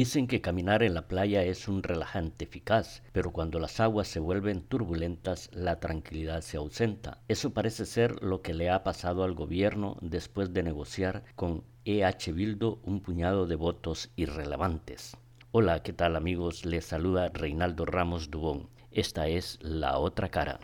Dicen que caminar en la playa es un relajante eficaz, pero cuando las aguas se vuelven turbulentas, la tranquilidad se ausenta. Eso parece ser lo que le ha pasado al gobierno después de negociar con EH Bildo un puñado de votos irrelevantes. Hola, ¿qué tal amigos? Les saluda Reinaldo Ramos Dubón. Esta es La Otra Cara.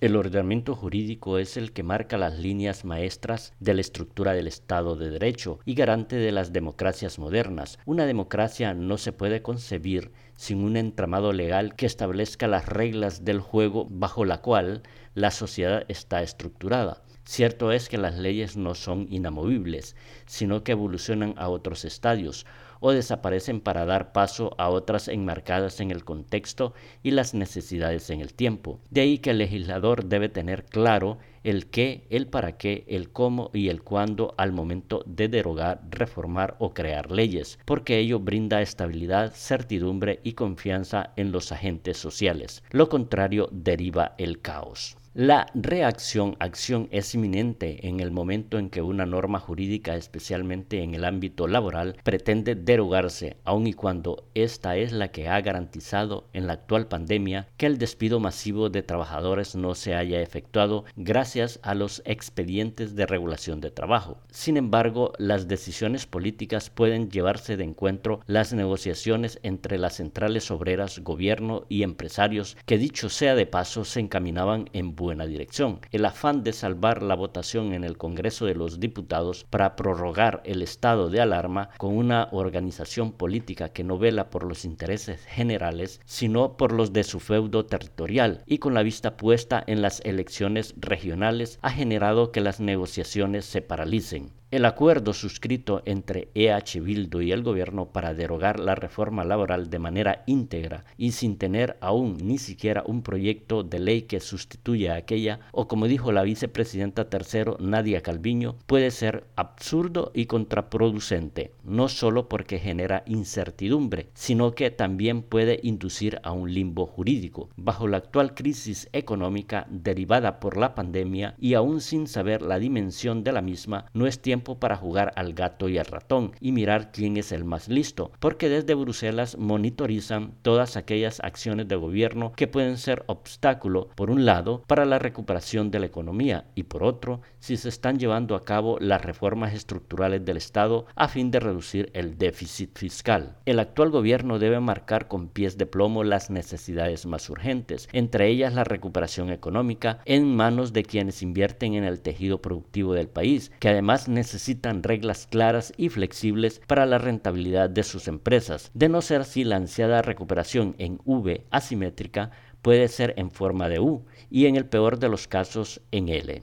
El ordenamiento jurídico es el que marca las líneas maestras de la estructura del Estado de Derecho y garante de las democracias modernas. Una democracia no se puede concebir sin un entramado legal que establezca las reglas del juego bajo la cual la sociedad está estructurada. Cierto es que las leyes no son inamovibles, sino que evolucionan a otros estadios o desaparecen para dar paso a otras enmarcadas en el contexto y las necesidades en el tiempo. De ahí que el legislador debe tener claro el qué, el para qué, el cómo y el cuándo al momento de derogar, reformar o crear leyes, porque ello brinda estabilidad, certidumbre y confianza en los agentes sociales. Lo contrario deriva el caos. La reacción-acción es inminente en el momento en que una norma jurídica, especialmente en el ámbito laboral, pretende derogarse, aun y cuando esta es la que ha garantizado en la actual pandemia que el despido masivo de trabajadores no se haya efectuado gracias a los expedientes de regulación de trabajo. Sin embargo, las decisiones políticas pueden llevarse de encuentro las negociaciones entre las centrales obreras, gobierno y empresarios que dicho sea de paso se encaminaban en buena dirección. El afán de salvar la votación en el Congreso de los Diputados para prorrogar el estado de alarma con una organización política que no vela por los intereses generales, sino por los de su feudo territorial y con la vista puesta en las elecciones regionales ha generado que las negociaciones se paralicen. El acuerdo suscrito entre EH Bildo y el gobierno para derogar la reforma laboral de manera íntegra y sin tener aún ni siquiera un proyecto de ley que sustituya a aquella, o como dijo la vicepresidenta tercero Nadia Calviño, puede ser absurdo y contraproducente, no solo porque genera incertidumbre, sino que también puede inducir a un limbo jurídico. Bajo la actual crisis económica derivada por la pandemia y aún sin saber la dimensión de la misma, no es tiempo para jugar al gato y al ratón y mirar quién es el más listo, porque desde Bruselas monitorizan todas aquellas acciones de gobierno que pueden ser obstáculo, por un lado, para la recuperación de la economía y por otro, si se están llevando a cabo las reformas estructurales del Estado a fin de reducir el déficit fiscal. El actual gobierno debe marcar con pies de plomo las necesidades más urgentes, entre ellas la recuperación económica en manos de quienes invierten en el tejido productivo del país, que además necesitan necesitan reglas claras y flexibles para la rentabilidad de sus empresas. De no ser así, la ansiada recuperación en V asimétrica puede ser en forma de U y en el peor de los casos en L.